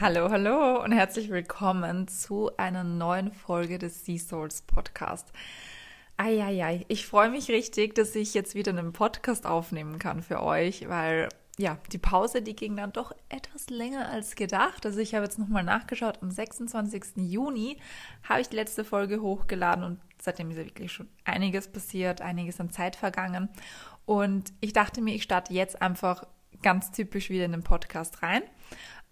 Hallo, hallo und herzlich willkommen zu einer neuen Folge des Sea Souls Podcast. Eieiei, ich freue mich richtig, dass ich jetzt wieder einen Podcast aufnehmen kann für euch, weil ja, die Pause, die ging dann doch etwas länger als gedacht. Also ich habe jetzt nochmal nachgeschaut, am 26. Juni habe ich die letzte Folge hochgeladen und seitdem ist ja wirklich schon einiges passiert, einiges an Zeit vergangen. Und ich dachte mir, ich starte jetzt einfach ganz typisch wieder in den Podcast rein.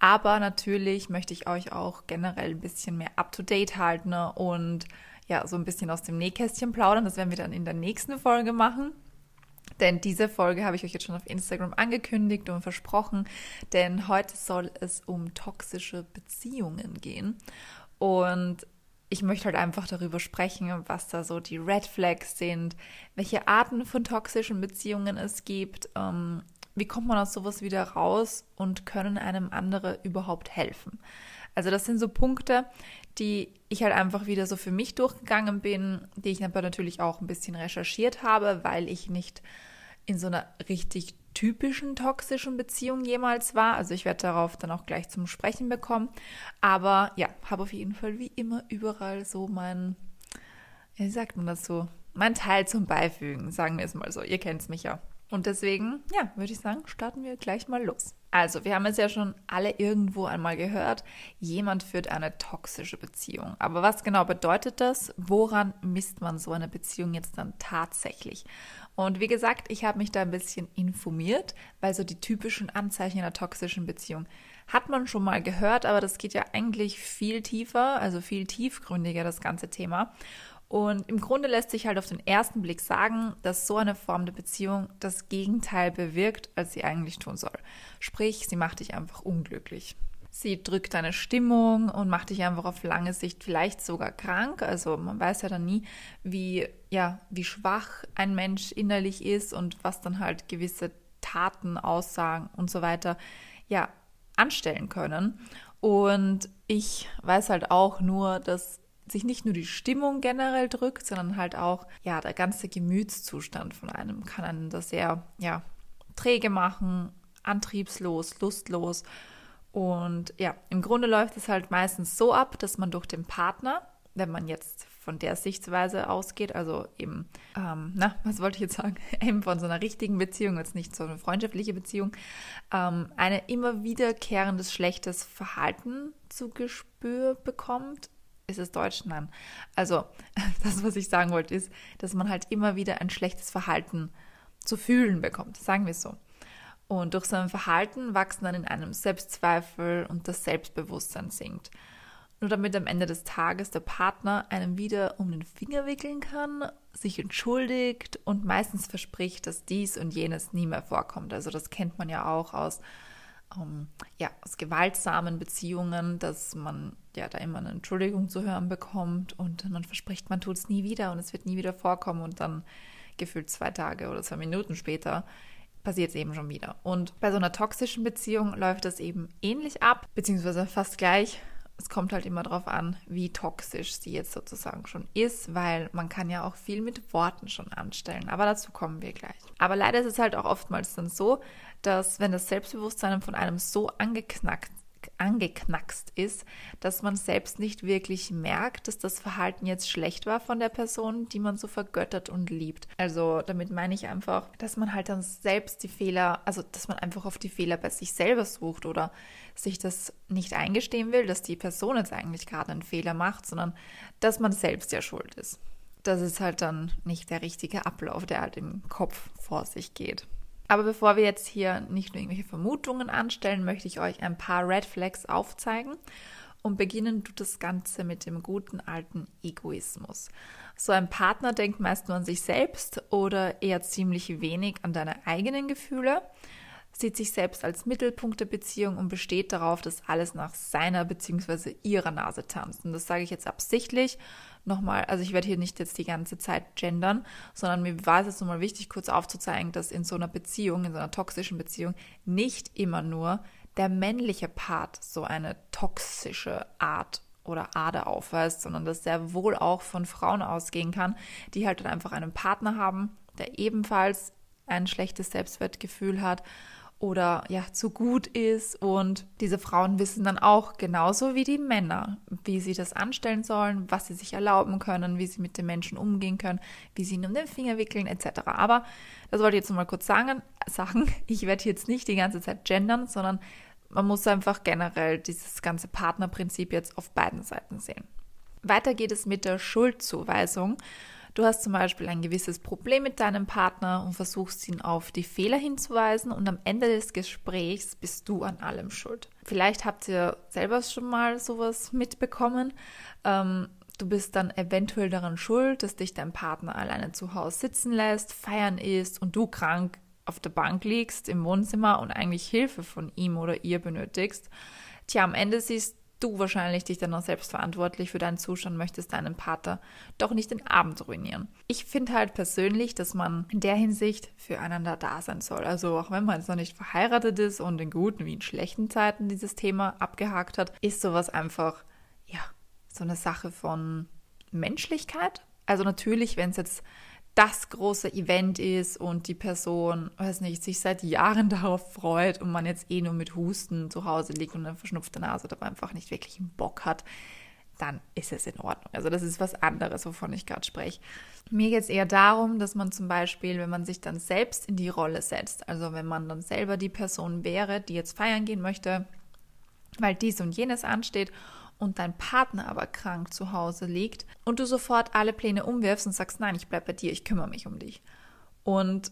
Aber natürlich möchte ich euch auch generell ein bisschen mehr up-to-date halten und ja, so ein bisschen aus dem Nähkästchen plaudern. Das werden wir dann in der nächsten Folge machen. Denn diese Folge habe ich euch jetzt schon auf Instagram angekündigt und versprochen, denn heute soll es um toxische Beziehungen gehen. Und ich möchte halt einfach darüber sprechen, was da so die Red Flags sind, welche Arten von toxischen Beziehungen es gibt, ähm, wie kommt man aus sowas wieder raus und können einem andere überhaupt helfen. Also das sind so Punkte, die ich halt einfach wieder so für mich durchgegangen bin, die ich aber natürlich auch ein bisschen recherchiert habe, weil ich nicht in so einer richtig typischen toxischen Beziehung jemals war. Also ich werde darauf dann auch gleich zum Sprechen bekommen. Aber ja, habe auf jeden Fall wie immer überall so mein, wie sagt man das so, mein Teil zum Beifügen, sagen wir es mal so. Ihr kennt es mich ja. Und deswegen, ja, würde ich sagen, starten wir gleich mal los. Also, wir haben es ja schon alle irgendwo einmal gehört, jemand führt eine toxische Beziehung. Aber was genau bedeutet das? Woran misst man so eine Beziehung jetzt dann tatsächlich? Und wie gesagt, ich habe mich da ein bisschen informiert, weil so die typischen Anzeichen einer toxischen Beziehung hat man schon mal gehört, aber das geht ja eigentlich viel tiefer, also viel tiefgründiger, das ganze Thema. Und im Grunde lässt sich halt auf den ersten Blick sagen, dass so eine Form der Beziehung das Gegenteil bewirkt, als sie eigentlich tun soll. Sprich, sie macht dich einfach unglücklich. Sie drückt deine Stimmung und macht dich einfach auf lange Sicht vielleicht sogar krank. Also man weiß ja dann nie, wie, ja, wie schwach ein Mensch innerlich ist und was dann halt gewisse Taten, Aussagen und so weiter, ja, anstellen können. Und ich weiß halt auch nur, dass sich nicht nur die Stimmung generell drückt, sondern halt auch, ja, der ganze Gemütszustand von einem kann einen das sehr, ja, träge machen, antriebslos, lustlos. Und ja, im Grunde läuft es halt meistens so ab, dass man durch den Partner, wenn man jetzt von der Sichtweise ausgeht, also eben, ähm, na, was wollte ich jetzt sagen, eben von so einer richtigen Beziehung, jetzt nicht so eine freundschaftliche Beziehung, ähm, eine immer wiederkehrendes schlechtes Verhalten zu Gespür bekommt ist es Deutsch? Nein. Also, das, was ich sagen wollte, ist, dass man halt immer wieder ein schlechtes Verhalten zu fühlen bekommt. Sagen wir so. Und durch sein Verhalten wachsen dann in einem Selbstzweifel und das Selbstbewusstsein sinkt. Nur damit am Ende des Tages der Partner einem wieder um den Finger wickeln kann, sich entschuldigt und meistens verspricht, dass dies und jenes nie mehr vorkommt. Also das kennt man ja auch aus ähm, ja, aus gewaltsamen Beziehungen, dass man ja da immer eine Entschuldigung zu hören bekommt und man verspricht, man tut es nie wieder und es wird nie wieder vorkommen und dann gefühlt zwei Tage oder zwei Minuten später passiert es eben schon wieder. Und bei so einer toxischen Beziehung läuft das eben ähnlich ab, beziehungsweise fast gleich. Es kommt halt immer darauf an, wie toxisch sie jetzt sozusagen schon ist, weil man kann ja auch viel mit Worten schon anstellen. Aber dazu kommen wir gleich. Aber leider ist es halt auch oftmals dann so, dass wenn das Selbstbewusstsein von einem so angeknackt angeknackst ist, dass man selbst nicht wirklich merkt, dass das Verhalten jetzt schlecht war von der Person, die man so vergöttert und liebt. Also damit meine ich einfach, dass man halt dann selbst die Fehler, also dass man einfach auf die Fehler bei sich selber sucht oder sich das nicht eingestehen will, dass die Person jetzt eigentlich gerade einen Fehler macht, sondern dass man selbst ja schuld ist. Das ist halt dann nicht der richtige Ablauf, der halt im Kopf vor sich geht. Aber bevor wir jetzt hier nicht nur irgendwelche Vermutungen anstellen, möchte ich euch ein paar Red Flags aufzeigen. Und beginnen tut das Ganze mit dem guten alten Egoismus. So ein Partner denkt meist nur an sich selbst oder eher ziemlich wenig an deine eigenen Gefühle, sieht sich selbst als Mittelpunkt der Beziehung und besteht darauf, dass alles nach seiner bzw. ihrer Nase tanzt. Und das sage ich jetzt absichtlich, nochmal, also ich werde hier nicht jetzt die ganze Zeit gendern, sondern mir war es jetzt nochmal wichtig, kurz aufzuzeigen, dass in so einer Beziehung, in so einer toxischen Beziehung, nicht immer nur der männliche Part so eine toxische Art oder Ader aufweist, sondern dass sehr wohl auch von Frauen ausgehen kann, die halt dann einfach einen Partner haben, der ebenfalls ein schlechtes Selbstwertgefühl hat oder ja zu gut ist. Und diese Frauen wissen dann auch genauso wie die Männer, wie sie das anstellen sollen, was sie sich erlauben können, wie sie mit den Menschen umgehen können, wie sie ihn um den Finger wickeln etc. Aber das wollte ich jetzt mal kurz sagen. sagen. Ich werde jetzt nicht die ganze Zeit gendern, sondern man muss einfach generell dieses ganze Partnerprinzip jetzt auf beiden Seiten sehen. Weiter geht es mit der Schuldzuweisung. Du hast zum Beispiel ein gewisses Problem mit deinem Partner und versuchst ihn auf die Fehler hinzuweisen und am Ende des Gesprächs bist du an allem schuld. Vielleicht habt ihr selber schon mal sowas mitbekommen. Ähm, du bist dann eventuell daran schuld, dass dich dein Partner alleine zu Hause sitzen lässt, feiern ist und du krank auf der Bank liegst im Wohnzimmer und eigentlich Hilfe von ihm oder ihr benötigst. Tja, am Ende siehst du wahrscheinlich dich dann auch selbst verantwortlich für deinen Zustand, möchtest deinen Partner doch nicht den Abend ruinieren. Ich finde halt persönlich, dass man in der Hinsicht füreinander da sein soll. Also auch wenn man jetzt noch nicht verheiratet ist und in guten wie in schlechten Zeiten dieses Thema abgehakt hat, ist sowas einfach, ja, so eine Sache von Menschlichkeit. Also natürlich, wenn es jetzt das große Event ist und die Person, weiß nicht, sich seit Jahren darauf freut und man jetzt eh nur mit Husten zu Hause liegt und eine verschnupfte Nase dabei einfach nicht wirklich einen Bock hat, dann ist es in Ordnung. Also das ist was anderes, wovon ich gerade spreche. Mir geht es eher darum, dass man zum Beispiel, wenn man sich dann selbst in die Rolle setzt, also wenn man dann selber die Person wäre, die jetzt feiern gehen möchte, weil dies und jenes ansteht und dein Partner aber krank zu Hause liegt und du sofort alle Pläne umwirfst und sagst, nein, ich bleibe bei dir, ich kümmere mich um dich. Und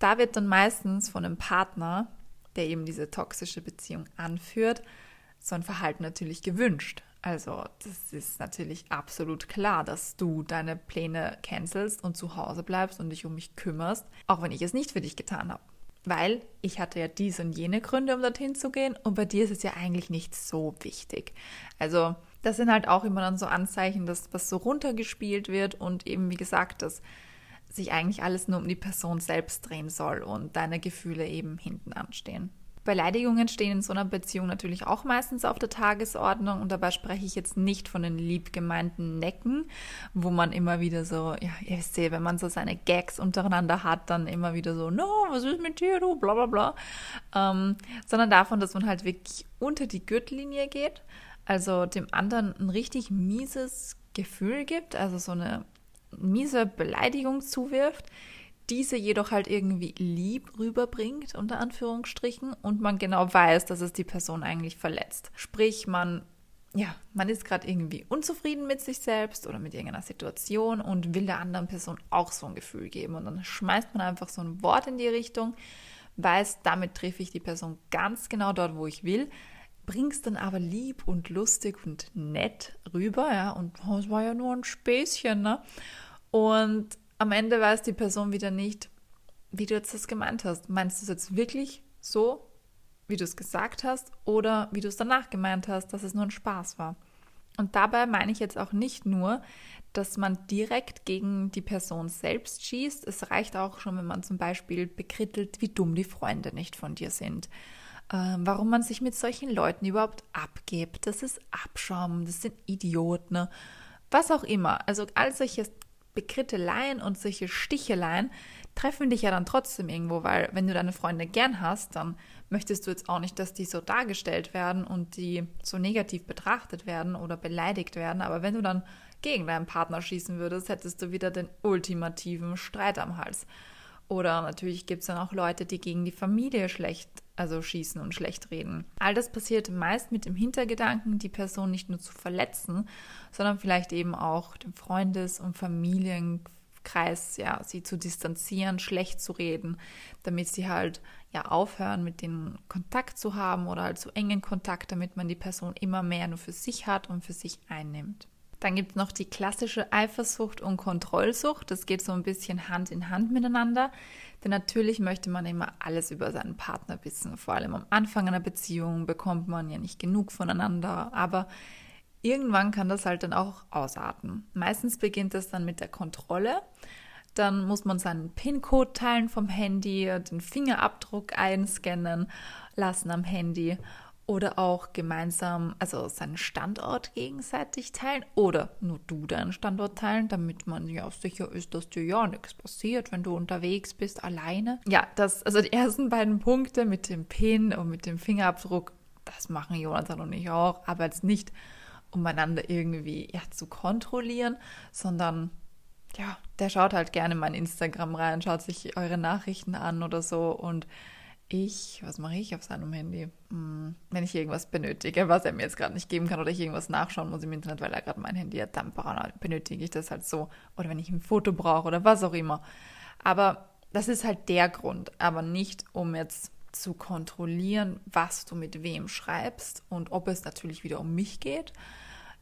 da wird dann meistens von einem Partner, der eben diese toxische Beziehung anführt, so ein Verhalten natürlich gewünscht. Also das ist natürlich absolut klar, dass du deine Pläne cancelst und zu Hause bleibst und dich um mich kümmerst, auch wenn ich es nicht für dich getan habe weil ich hatte ja diese und jene Gründe, um dorthin zu gehen und bei dir ist es ja eigentlich nicht so wichtig. Also das sind halt auch immer dann so Anzeichen, dass was so runtergespielt wird und eben wie gesagt, dass sich eigentlich alles nur um die Person selbst drehen soll und deine Gefühle eben hinten anstehen. Beleidigungen stehen in so einer Beziehung natürlich auch meistens auf der Tagesordnung und dabei spreche ich jetzt nicht von den lieb gemeinten Necken, wo man immer wieder so, ja, ihr ja, wenn man so seine Gags untereinander hat, dann immer wieder so, no, was ist mit dir, du, bla bla bla, ähm, sondern davon, dass man halt wirklich unter die Gürtellinie geht, also dem anderen ein richtig mieses Gefühl gibt, also so eine miese Beleidigung zuwirft, diese jedoch halt irgendwie lieb rüberbringt, unter Anführungsstrichen, und man genau weiß, dass es die Person eigentlich verletzt. Sprich, man, ja, man ist gerade irgendwie unzufrieden mit sich selbst oder mit irgendeiner Situation und will der anderen Person auch so ein Gefühl geben. Und dann schmeißt man einfach so ein Wort in die Richtung, weiß, damit treffe ich die Person ganz genau dort, wo ich will, bringst dann aber lieb und lustig und nett rüber, ja, und es war ja nur ein Späßchen, ne? Und am Ende weiß die Person wieder nicht, wie du jetzt das gemeint hast. Meinst du es jetzt wirklich so, wie du es gesagt hast, oder wie du es danach gemeint hast, dass es nur ein Spaß war? Und dabei meine ich jetzt auch nicht nur, dass man direkt gegen die Person selbst schießt. Es reicht auch schon, wenn man zum Beispiel bekrittelt, wie dumm die Freunde nicht von dir sind. Äh, warum man sich mit solchen Leuten überhaupt abgibt. Das ist Abschaum, das sind Idioten. Ne? Was auch immer. Also all solche Bekritteleien und solche Sticheleien treffen dich ja dann trotzdem irgendwo, weil wenn du deine Freunde gern hast, dann möchtest du jetzt auch nicht, dass die so dargestellt werden und die so negativ betrachtet werden oder beleidigt werden. Aber wenn du dann gegen deinen Partner schießen würdest, hättest du wieder den ultimativen Streit am Hals. Oder natürlich gibt es dann auch Leute, die gegen die Familie schlecht, also schießen und schlecht reden. All das passiert meist mit dem Hintergedanken, die Person nicht nur zu verletzen, sondern vielleicht eben auch den Freundes- und Familienkreis, ja, sie zu distanzieren, schlecht zu reden, damit sie halt ja aufhören, mit denen Kontakt zu haben oder halt zu engen Kontakt, damit man die Person immer mehr nur für sich hat und für sich einnimmt. Dann gibt es noch die klassische Eifersucht und Kontrollsucht. Das geht so ein bisschen Hand in Hand miteinander. Denn natürlich möchte man immer alles über seinen Partner wissen. Vor allem am Anfang einer Beziehung bekommt man ja nicht genug voneinander. Aber irgendwann kann das halt dann auch ausarten. Meistens beginnt das dann mit der Kontrolle. Dann muss man seinen PIN-Code teilen vom Handy, den Fingerabdruck einscannen lassen am Handy oder auch gemeinsam, also seinen Standort gegenseitig teilen oder nur du deinen Standort teilen, damit man ja sicher ist, dass dir ja nichts passiert, wenn du unterwegs bist, alleine. Ja, das, also die ersten beiden Punkte mit dem Pin und mit dem Fingerabdruck, das machen Jonathan und ich auch, aber jetzt nicht, um einander irgendwie ja, zu kontrollieren, sondern ja, der schaut halt gerne mein Instagram rein, schaut sich eure Nachrichten an oder so und ich, was mache ich auf seinem Handy? Hm, wenn ich irgendwas benötige, was er mir jetzt gerade nicht geben kann oder ich irgendwas nachschauen muss im Internet, weil er gerade mein Handy hat, dann benötige ich das halt so. Oder wenn ich ein Foto brauche oder was auch immer. Aber das ist halt der Grund, aber nicht um jetzt zu kontrollieren, was du mit wem schreibst und ob es natürlich wieder um mich geht.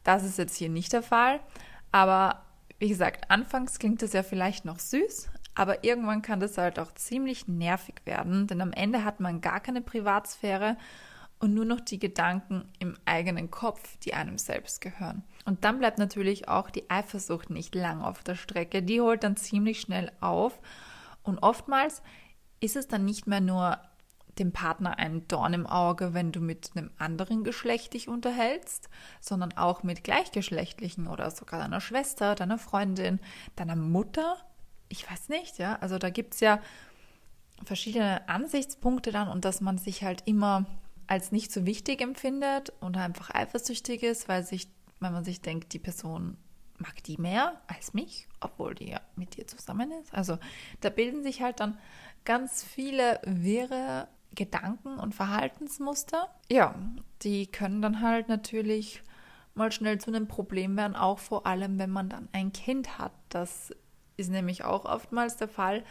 Das ist jetzt hier nicht der Fall. Aber wie gesagt, anfangs klingt es ja vielleicht noch süß, aber irgendwann kann das halt auch ziemlich nervig werden, denn am Ende hat man gar keine Privatsphäre und nur noch die Gedanken im eigenen Kopf, die einem selbst gehören. Und dann bleibt natürlich auch die Eifersucht nicht lang auf der Strecke. Die holt dann ziemlich schnell auf. Und oftmals ist es dann nicht mehr nur dem Partner ein Dorn im Auge, wenn du mit einem anderen Geschlecht dich unterhältst, sondern auch mit gleichgeschlechtlichen oder sogar deiner Schwester, deiner Freundin, deiner Mutter ich weiß nicht, ja. Also da gibt es ja verschiedene Ansichtspunkte dann und dass man sich halt immer als nicht so wichtig empfindet und einfach eifersüchtig ist, weil sich, wenn man sich denkt, die Person mag die mehr als mich, obwohl die ja mit dir zusammen ist. Also da bilden sich halt dann ganz viele wirre Gedanken und Verhaltensmuster. Ja, die können dann halt natürlich mal schnell zu einem Problem werden, auch vor allem, wenn man dann ein Kind hat, das ist nämlich auch oftmals der Fall,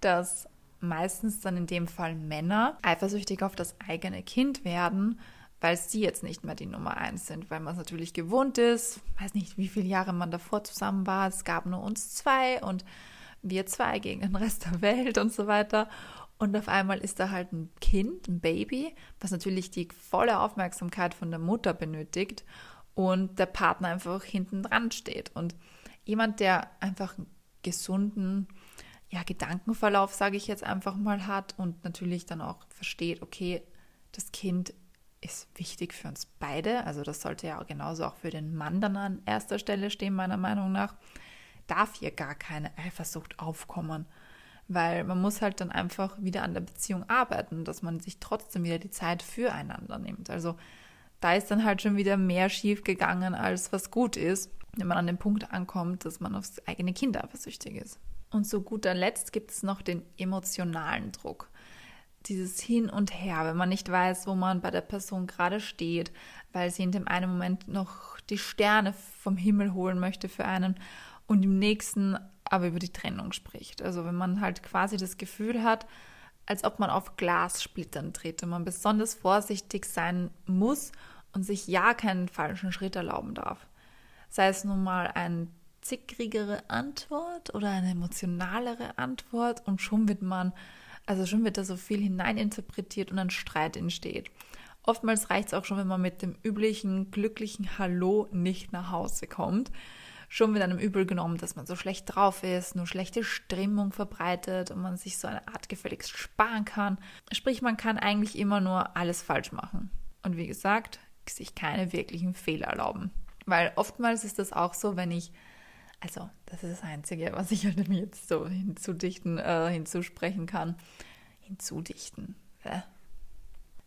dass meistens dann in dem Fall Männer eifersüchtig auf das eigene Kind werden, weil sie jetzt nicht mehr die Nummer eins sind, weil man es natürlich gewohnt ist. Weiß nicht, wie viele Jahre man davor zusammen war. Es gab nur uns zwei und wir zwei gegen den Rest der Welt und so weiter. Und auf einmal ist da halt ein Kind, ein Baby, was natürlich die volle Aufmerksamkeit von der Mutter benötigt und der Partner einfach hinten dran steht. Und jemand, der einfach ein gesunden ja, Gedankenverlauf, sage ich jetzt einfach mal, hat und natürlich dann auch versteht, okay, das Kind ist wichtig für uns beide, also das sollte ja genauso auch für den Mann dann an erster Stelle stehen, meiner Meinung nach, darf hier gar keine Eifersucht aufkommen, weil man muss halt dann einfach wieder an der Beziehung arbeiten, dass man sich trotzdem wieder die Zeit füreinander nimmt. Also da ist dann halt schon wieder mehr schief gegangen, als was gut ist wenn man an den Punkt ankommt, dass man aufs eigene Kind eifersüchtig ist. Und zu guter Letzt gibt es noch den emotionalen Druck. Dieses Hin und Her, wenn man nicht weiß, wo man bei der Person gerade steht, weil sie in dem einen Moment noch die Sterne vom Himmel holen möchte für einen und im nächsten aber über die Trennung spricht. Also wenn man halt quasi das Gefühl hat, als ob man auf Glassplittern tritt und man besonders vorsichtig sein muss und sich ja keinen falschen Schritt erlauben darf sei es nun mal eine zickrigere Antwort oder eine emotionalere Antwort und schon wird man, also schon wird da so viel hineininterpretiert und ein Streit entsteht. Oftmals reicht es auch schon, wenn man mit dem üblichen glücklichen Hallo nicht nach Hause kommt. Schon wird einem übel genommen, dass man so schlecht drauf ist, nur schlechte Stimmung verbreitet und man sich so eine Art gefälligst sparen kann. Sprich, man kann eigentlich immer nur alles falsch machen. Und wie gesagt, sich keine wirklichen Fehler erlauben. Weil oftmals ist das auch so, wenn ich, also das ist das Einzige, was ich halt mir jetzt so hinzudichten, äh, hinzusprechen kann. Hinzudichten. Äh.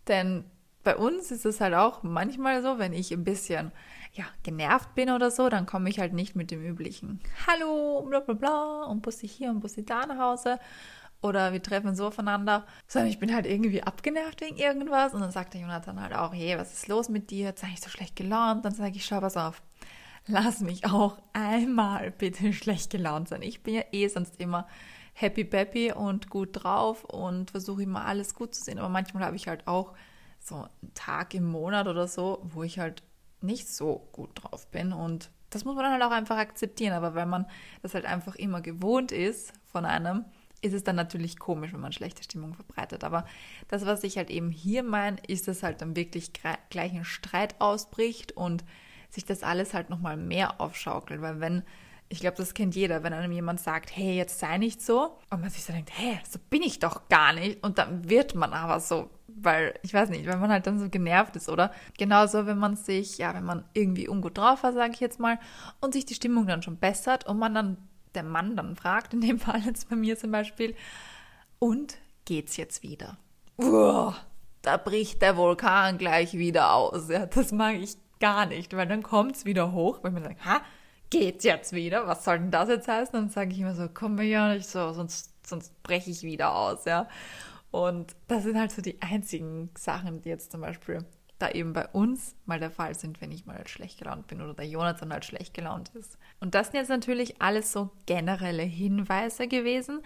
Denn bei uns ist es halt auch manchmal so, wenn ich ein bisschen ja, genervt bin oder so, dann komme ich halt nicht mit dem üblichen Hallo, bla bla bla und Bussi hier und Bussi da nach Hause. Oder wir treffen so aufeinander, sondern ich bin halt irgendwie abgenervt wegen irgendwas. Und dann sagt der Jonathan halt auch, hey, was ist los mit dir? Jetzt sei ich so schlecht gelaunt. Dann sage ich, schau, pass auf, lass mich auch einmal bitte schlecht gelaunt sein. Ich bin ja eh sonst immer happy peppy und gut drauf und versuche immer alles gut zu sehen. Aber manchmal habe ich halt auch so einen Tag im Monat oder so, wo ich halt nicht so gut drauf bin. Und das muss man dann halt auch einfach akzeptieren. Aber wenn man das halt einfach immer gewohnt ist von einem, ist es dann natürlich komisch, wenn man schlechte Stimmung verbreitet. Aber das, was ich halt eben hier meine, ist, dass halt dann wirklich gleich ein Streit ausbricht und sich das alles halt nochmal mehr aufschaukelt. Weil wenn Ich glaube, das kennt jeder, wenn einem jemand sagt, hey, jetzt sei nicht so. Und man sich so denkt, hey, so bin ich doch gar nicht. Und dann wird man aber so, weil, ich weiß nicht, wenn man halt dann so genervt ist, oder? Genauso, wenn man sich, ja, wenn man irgendwie ungut drauf war, sage ich jetzt mal, und sich die Stimmung dann schon bessert und man dann, der Mann dann fragt, in dem Fall jetzt bei mir zum Beispiel, und geht's jetzt wieder? Uah, da bricht der Vulkan gleich wieder aus. Ja, das mag ich gar nicht, weil dann kommt's wieder hoch, weil man sagt, ha, geht's jetzt wieder? Was soll denn das jetzt heißen? Dann sage ich immer so, komm mir ja nicht so, sonst, sonst breche ich wieder aus, ja. Und das sind halt so die einzigen Sachen, die jetzt zum Beispiel da eben bei uns mal der Fall sind, wenn ich mal halt schlecht gelaunt bin oder der Jonathan halt schlecht gelaunt ist. Und das sind jetzt natürlich alles so generelle Hinweise gewesen.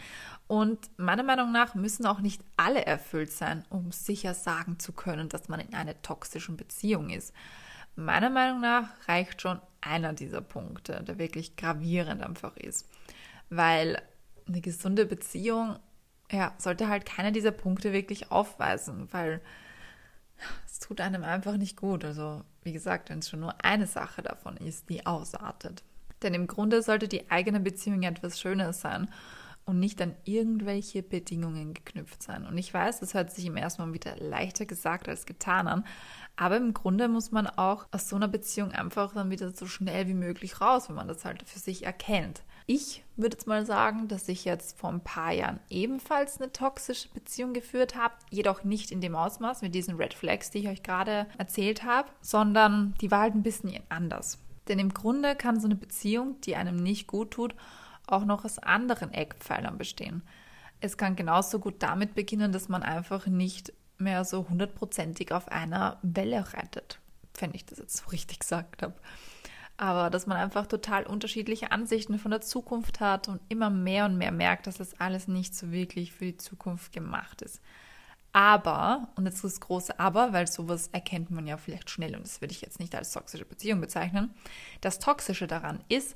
Und meiner Meinung nach müssen auch nicht alle erfüllt sein, um sicher sagen zu können, dass man in einer toxischen Beziehung ist. Meiner Meinung nach reicht schon einer dieser Punkte, der wirklich gravierend einfach ist. Weil eine gesunde Beziehung, ja, sollte halt keiner dieser Punkte wirklich aufweisen, weil es tut einem einfach nicht gut. Also, wie gesagt, wenn es schon nur eine Sache davon ist, die ausartet. Denn im Grunde sollte die eigene Beziehung etwas Schönes sein und nicht an irgendwelche Bedingungen geknüpft sein. Und ich weiß, das hört sich im ersten Mal wieder leichter gesagt als getan an, aber im Grunde muss man auch aus so einer Beziehung einfach dann wieder so schnell wie möglich raus, wenn man das halt für sich erkennt. Ich würde jetzt mal sagen, dass ich jetzt vor ein paar Jahren ebenfalls eine toxische Beziehung geführt habe, jedoch nicht in dem Ausmaß mit diesen Red Flags, die ich euch gerade erzählt habe, sondern die war halt ein bisschen anders. Denn im Grunde kann so eine Beziehung, die einem nicht gut tut, auch noch aus anderen Eckpfeilern bestehen. Es kann genauso gut damit beginnen, dass man einfach nicht mehr so hundertprozentig auf einer Welle reitet, wenn ich das jetzt so richtig gesagt habe. Aber dass man einfach total unterschiedliche Ansichten von der Zukunft hat und immer mehr und mehr merkt, dass das alles nicht so wirklich für die Zukunft gemacht ist. Aber, und jetzt das große Aber, weil sowas erkennt man ja vielleicht schnell und das würde ich jetzt nicht als toxische Beziehung bezeichnen. Das Toxische daran ist,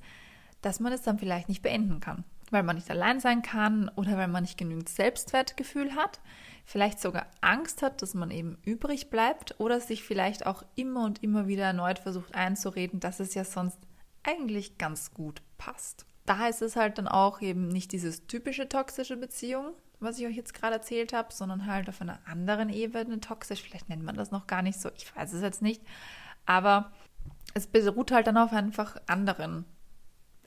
dass man es dann vielleicht nicht beenden kann, weil man nicht allein sein kann oder weil man nicht genügend Selbstwertgefühl hat, vielleicht sogar Angst hat, dass man eben übrig bleibt oder sich vielleicht auch immer und immer wieder erneut versucht einzureden, dass es ja sonst eigentlich ganz gut passt. Da ist es halt dann auch eben nicht dieses typische toxische Beziehung, was ich euch jetzt gerade erzählt habe, sondern halt auf einer anderen Ebene toxisch. Vielleicht nennt man das noch gar nicht so, ich weiß es jetzt nicht. Aber es beruht halt dann auf einfach anderen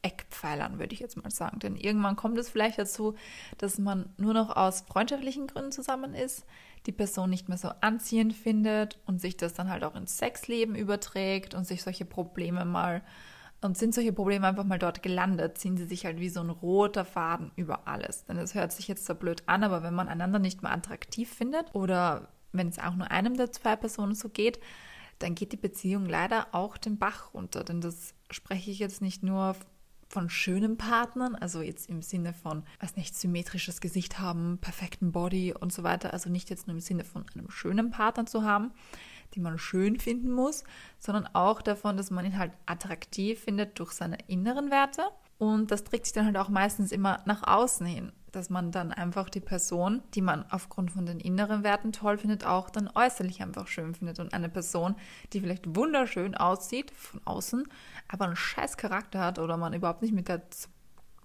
Eckpfeilern, würde ich jetzt mal sagen. Denn irgendwann kommt es vielleicht dazu, dass man nur noch aus freundschaftlichen Gründen zusammen ist, die Person nicht mehr so anziehend findet und sich das dann halt auch ins Sexleben überträgt und sich solche Probleme mal und sind solche Probleme einfach mal dort gelandet, ziehen sie sich halt wie so ein roter Faden über alles. Denn es hört sich jetzt so blöd an, aber wenn man einander nicht mehr attraktiv findet oder wenn es auch nur einem der zwei Personen so geht, dann geht die Beziehung leider auch den Bach runter. Denn das spreche ich jetzt nicht nur von schönen Partnern, also jetzt im Sinne von, weiß nicht, symmetrisches Gesicht haben, perfekten Body und so weiter, also nicht jetzt nur im Sinne von einem schönen Partner zu haben, den man schön finden muss, sondern auch davon, dass man ihn halt attraktiv findet durch seine inneren Werte und das trägt sich dann halt auch meistens immer nach außen hin dass man dann einfach die Person, die man aufgrund von den inneren Werten toll findet, auch dann äußerlich einfach schön findet. Und eine Person, die vielleicht wunderschön aussieht von außen, aber einen scheiß Charakter hat oder man überhaupt nicht mit der,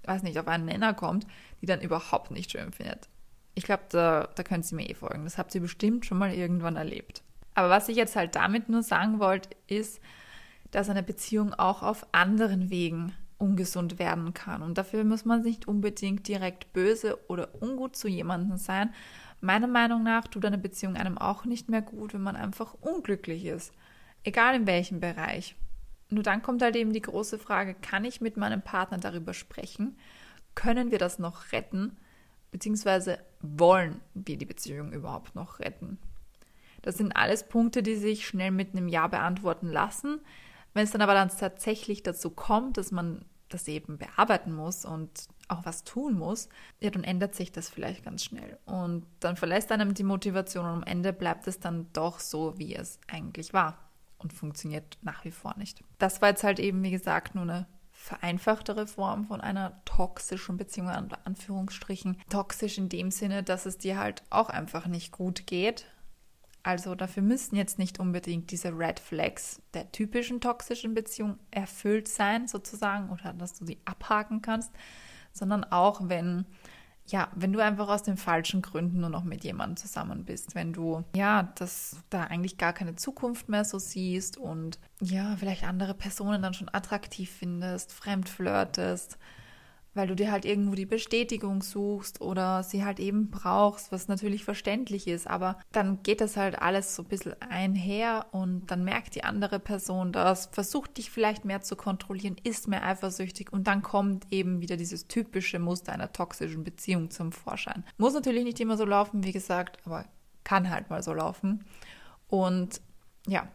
weiß nicht, auf einen Nenner kommt, die dann überhaupt nicht schön findet. Ich glaube, da, da können Sie mir eh folgen. Das habt ihr bestimmt schon mal irgendwann erlebt. Aber was ich jetzt halt damit nur sagen wollte, ist, dass eine Beziehung auch auf anderen Wegen ungesund werden kann. Und dafür muss man nicht unbedingt direkt böse oder ungut zu jemandem sein. Meiner Meinung nach tut eine Beziehung einem auch nicht mehr gut, wenn man einfach unglücklich ist. Egal in welchem Bereich. Nur dann kommt halt eben die große Frage, kann ich mit meinem Partner darüber sprechen? Können wir das noch retten? Beziehungsweise wollen wir die Beziehung überhaupt noch retten? Das sind alles Punkte, die sich schnell mit einem Ja beantworten lassen. Wenn es dann aber dann tatsächlich dazu kommt, dass man das eben bearbeiten muss und auch was tun muss, ja, dann ändert sich das vielleicht ganz schnell. Und dann verlässt einem die Motivation und am Ende bleibt es dann doch so, wie es eigentlich war und funktioniert nach wie vor nicht. Das war jetzt halt eben, wie gesagt, nur eine vereinfachtere Form von einer toxischen Beziehung, an Anführungsstrichen. Toxisch in dem Sinne, dass es dir halt auch einfach nicht gut geht, Also dafür müssen jetzt nicht unbedingt diese Red Flags der typischen toxischen Beziehung erfüllt sein, sozusagen, oder dass du sie abhaken kannst, sondern auch wenn ja, wenn du einfach aus den falschen Gründen nur noch mit jemandem zusammen bist, wenn du ja, dass da eigentlich gar keine Zukunft mehr so siehst und ja, vielleicht andere Personen dann schon attraktiv findest, fremd flirtest, weil du dir halt irgendwo die Bestätigung suchst oder sie halt eben brauchst, was natürlich verständlich ist, aber dann geht das halt alles so ein bisschen einher und dann merkt die andere Person das, versucht dich vielleicht mehr zu kontrollieren, ist mehr eifersüchtig und dann kommt eben wieder dieses typische Muster einer toxischen Beziehung zum Vorschein. Muss natürlich nicht immer so laufen, wie gesagt, aber kann halt mal so laufen. Und ja,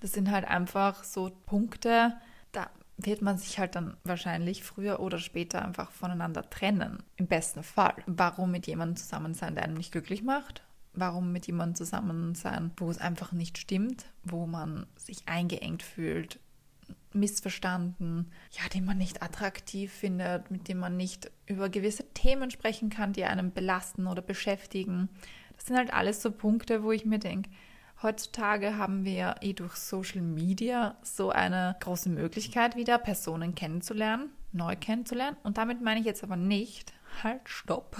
das sind halt einfach so Punkte, wird man sich halt dann wahrscheinlich früher oder später einfach voneinander trennen. Im besten Fall. Warum mit jemandem zusammen sein, der einem nicht glücklich macht? Warum mit jemandem zusammen sein, wo es einfach nicht stimmt, wo man sich eingeengt fühlt, missverstanden, ja, den man nicht attraktiv findet, mit dem man nicht über gewisse Themen sprechen kann, die einem belasten oder beschäftigen. Das sind halt alles so Punkte, wo ich mir denke, Heutzutage haben wir eh durch Social Media so eine große Möglichkeit wieder, Personen kennenzulernen, neu kennenzulernen. Und damit meine ich jetzt aber nicht, halt, stopp,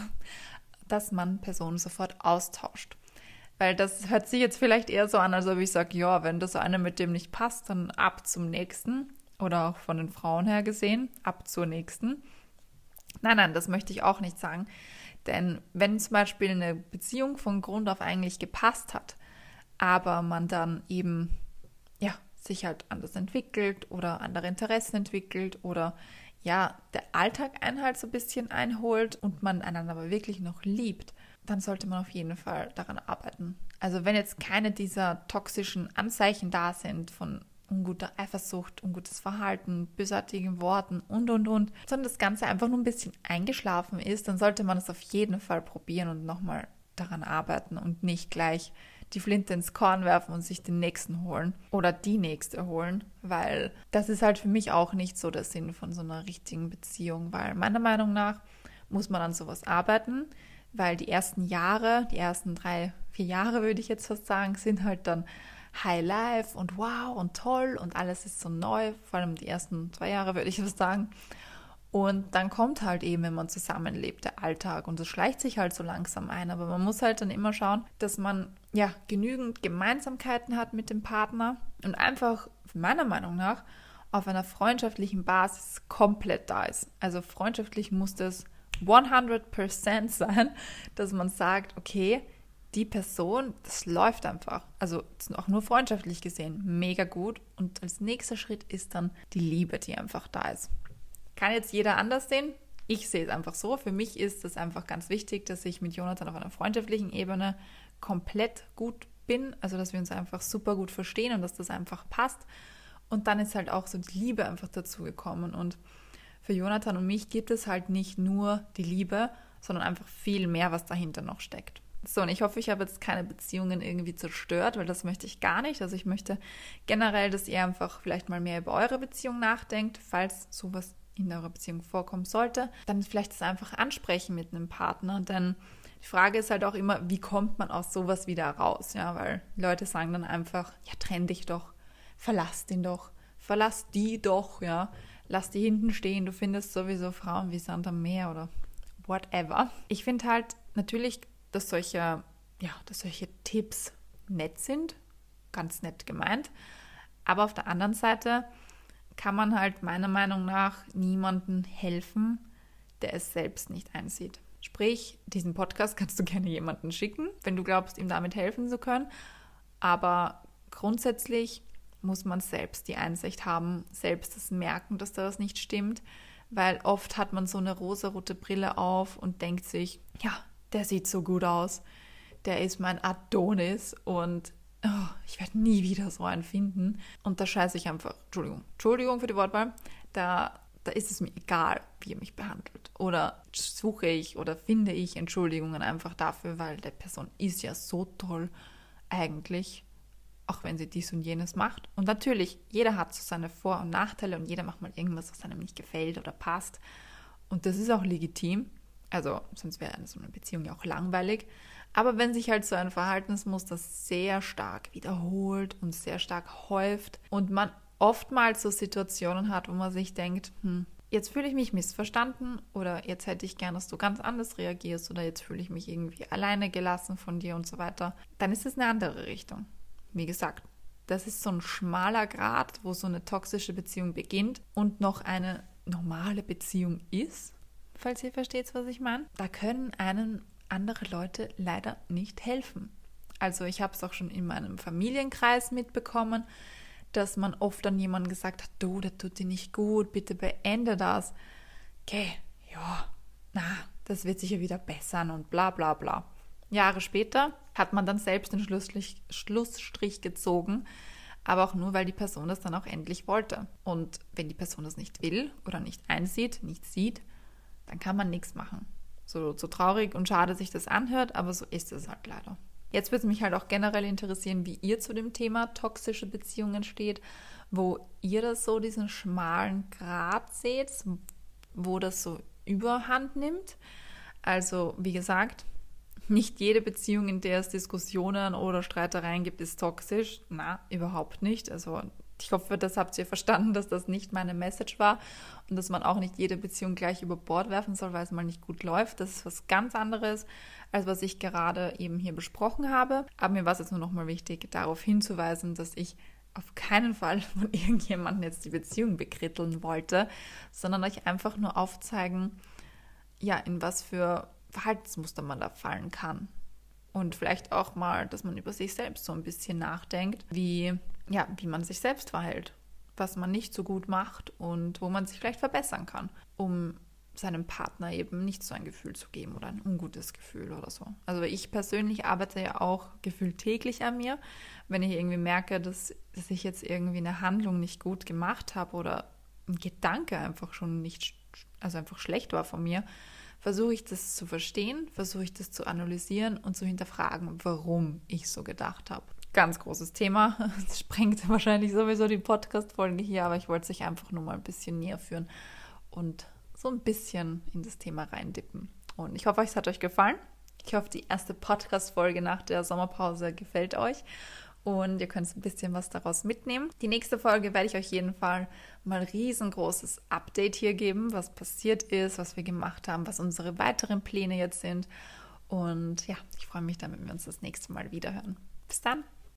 dass man Personen sofort austauscht. Weil das hört sich jetzt vielleicht eher so an, als ob ich sage, ja, wenn das eine mit dem nicht passt, dann ab zum nächsten. Oder auch von den Frauen her gesehen, ab zur nächsten. Nein, nein, das möchte ich auch nicht sagen. Denn wenn zum Beispiel eine Beziehung von Grund auf eigentlich gepasst hat, aber man dann eben ja sich halt anders entwickelt oder andere Interessen entwickelt oder ja der Alltag einen halt so ein bisschen einholt und man einander aber wirklich noch liebt, dann sollte man auf jeden Fall daran arbeiten. Also wenn jetzt keine dieser toxischen Anzeichen da sind von unguter Eifersucht, ungutes Verhalten, bösartigen Worten und, und, und, sondern das Ganze einfach nur ein bisschen eingeschlafen ist, dann sollte man es auf jeden Fall probieren und nochmal daran arbeiten und nicht gleich die Flinte ins Korn werfen und sich den nächsten holen oder die nächste holen, weil das ist halt für mich auch nicht so der Sinn von so einer richtigen Beziehung, weil meiner Meinung nach muss man an sowas arbeiten, weil die ersten Jahre, die ersten drei, vier Jahre würde ich jetzt fast sagen, sind halt dann High Life und wow und toll und alles ist so neu, vor allem die ersten zwei Jahre würde ich fast sagen. Und dann kommt halt eben, wenn man zusammenlebt, der Alltag und es schleicht sich halt so langsam ein. Aber man muss halt dann immer schauen, dass man ja genügend Gemeinsamkeiten hat mit dem Partner und einfach meiner Meinung nach auf einer freundschaftlichen Basis komplett da ist. Also freundschaftlich muss das 100% sein, dass man sagt, okay, die Person, das läuft einfach. Also auch nur freundschaftlich gesehen, mega gut. Und als nächster Schritt ist dann die Liebe, die einfach da ist. Kann jetzt jeder anders sehen. Ich sehe es einfach so. Für mich ist es einfach ganz wichtig, dass ich mit Jonathan auf einer freundschaftlichen Ebene komplett gut bin. Also, dass wir uns einfach super gut verstehen und dass das einfach passt. Und dann ist halt auch so die Liebe einfach dazu gekommen. Und für Jonathan und mich gibt es halt nicht nur die Liebe, sondern einfach viel mehr, was dahinter noch steckt. So, und ich hoffe, ich habe jetzt keine Beziehungen irgendwie zerstört, weil das möchte ich gar nicht. Also ich möchte generell, dass ihr einfach vielleicht mal mehr über eure Beziehung nachdenkt, falls sowas in eurer Beziehung vorkommen sollte, dann vielleicht das einfach ansprechen mit einem Partner. Denn die Frage ist halt auch immer, wie kommt man aus sowas wieder raus? Ja, weil Leute sagen dann einfach, ja, trenn dich doch, verlass den doch, verlass die doch, ja, lass die hinten stehen, du findest sowieso Frauen wie Sand am Meer oder whatever. Ich finde halt natürlich, dass solche, ja, dass solche Tipps nett sind, ganz nett gemeint. Aber auf der anderen Seite kann man halt meiner Meinung nach niemandem helfen, der es selbst nicht einsieht. Sprich, diesen Podcast kannst du gerne jemanden schicken, wenn du glaubst, ihm damit helfen zu können. Aber grundsätzlich muss man selbst die Einsicht haben, selbst das merken, dass da was nicht stimmt, weil oft hat man so eine rosarote Brille auf und denkt sich, ja, der sieht so gut aus, der ist mein Adonis und oh, ich werde nie wieder so einen finden. Und da scheiße ich einfach, Entschuldigung, Entschuldigung für die Wortwahl, da, da ist es mir egal, wie er mich behandelt. Oder suche ich oder finde ich Entschuldigungen einfach dafür, weil der Person ist ja so toll eigentlich, auch wenn sie dies und jenes macht. Und natürlich, jeder hat so seine Vor- und Nachteile und jeder macht mal irgendwas, was einem nicht gefällt oder passt. Und das ist auch legitim. Also sonst wäre so eine Beziehung ja auch langweilig. Aber wenn sich halt so ein Verhaltensmuster sehr stark wiederholt und sehr stark häuft und man oftmals so Situationen hat, wo man sich denkt, hm, jetzt fühle ich mich missverstanden oder jetzt hätte ich gern, dass du ganz anders reagierst oder jetzt fühle ich mich irgendwie alleine gelassen von dir und so weiter, dann ist es eine andere Richtung. Wie gesagt, das ist so ein schmaler Grad, wo so eine toxische Beziehung beginnt und noch eine normale Beziehung ist, falls ihr versteht, was ich meine. Da können einen andere Leute leider nicht helfen. Also ich habe es auch schon in meinem Familienkreis mitbekommen, dass man oft an jemanden gesagt hat, du, das tut dir nicht gut, bitte beende das. Okay, ja, na, das wird sicher wieder bessern und bla bla bla. Jahre später hat man dann selbst den Schlussstrich, Schlussstrich gezogen, aber auch nur, weil die Person das dann auch endlich wollte. Und wenn die Person das nicht will oder nicht einsieht, nicht sieht, dann kann man nichts machen. So, so traurig und schade sich das anhört, aber so ist es halt leider. Jetzt würde es mich halt auch generell interessieren, wie ihr zu dem Thema toxische Beziehungen steht, wo ihr das so, diesen schmalen Grat seht, wo das so überhand nimmt. Also, wie gesagt, nicht jede Beziehung, in der es Diskussionen oder Streitereien gibt, ist toxisch. Na, überhaupt nicht. Also ich hoffe, das habt ihr verstanden, dass das nicht meine Message war und dass man auch nicht jede Beziehung gleich über Bord werfen soll, weil es mal nicht gut läuft. Das ist was ganz anderes, als was ich gerade eben hier besprochen habe. Aber mir war es jetzt nur nochmal wichtig, darauf hinzuweisen, dass ich auf keinen Fall von irgendjemandem jetzt die Beziehung bekritteln wollte, sondern euch einfach nur aufzeigen, ja, in was für Verhaltensmuster man da fallen kann. Und vielleicht auch mal, dass man über sich selbst so ein bisschen nachdenkt, wie, ja, wie man sich selbst verhält, was man nicht so gut macht und wo man sich vielleicht verbessern kann, um seinem Partner eben nicht so ein Gefühl zu geben oder ein ungutes Gefühl oder so. Also ich persönlich arbeite ja auch gefühlt täglich an mir. Wenn ich irgendwie merke, dass, dass ich jetzt irgendwie eine Handlung nicht gut gemacht habe oder ein Gedanke einfach schon nicht, also einfach schlecht war von mir, versuche ich das zu verstehen, versuche ich das zu analysieren und zu hinterfragen, warum ich so gedacht habe. Ganz großes Thema. Das sprengt wahrscheinlich sowieso die Podcast-Folge hier, aber ich wollte es euch einfach nur mal ein bisschen näher führen und so ein bisschen in das Thema reindippen. Und ich hoffe, es hat euch gefallen. Ich hoffe, die erste Podcast-Folge nach der Sommerpause gefällt euch und ihr könnt ein bisschen was daraus mitnehmen. Die nächste Folge werde ich euch jeden Fall mal riesengroßes Update hier geben, was passiert ist, was wir gemacht haben, was unsere weiteren Pläne jetzt sind. Und ja, ich freue mich dann, wenn wir uns das nächste Mal wieder hören. Bis dann!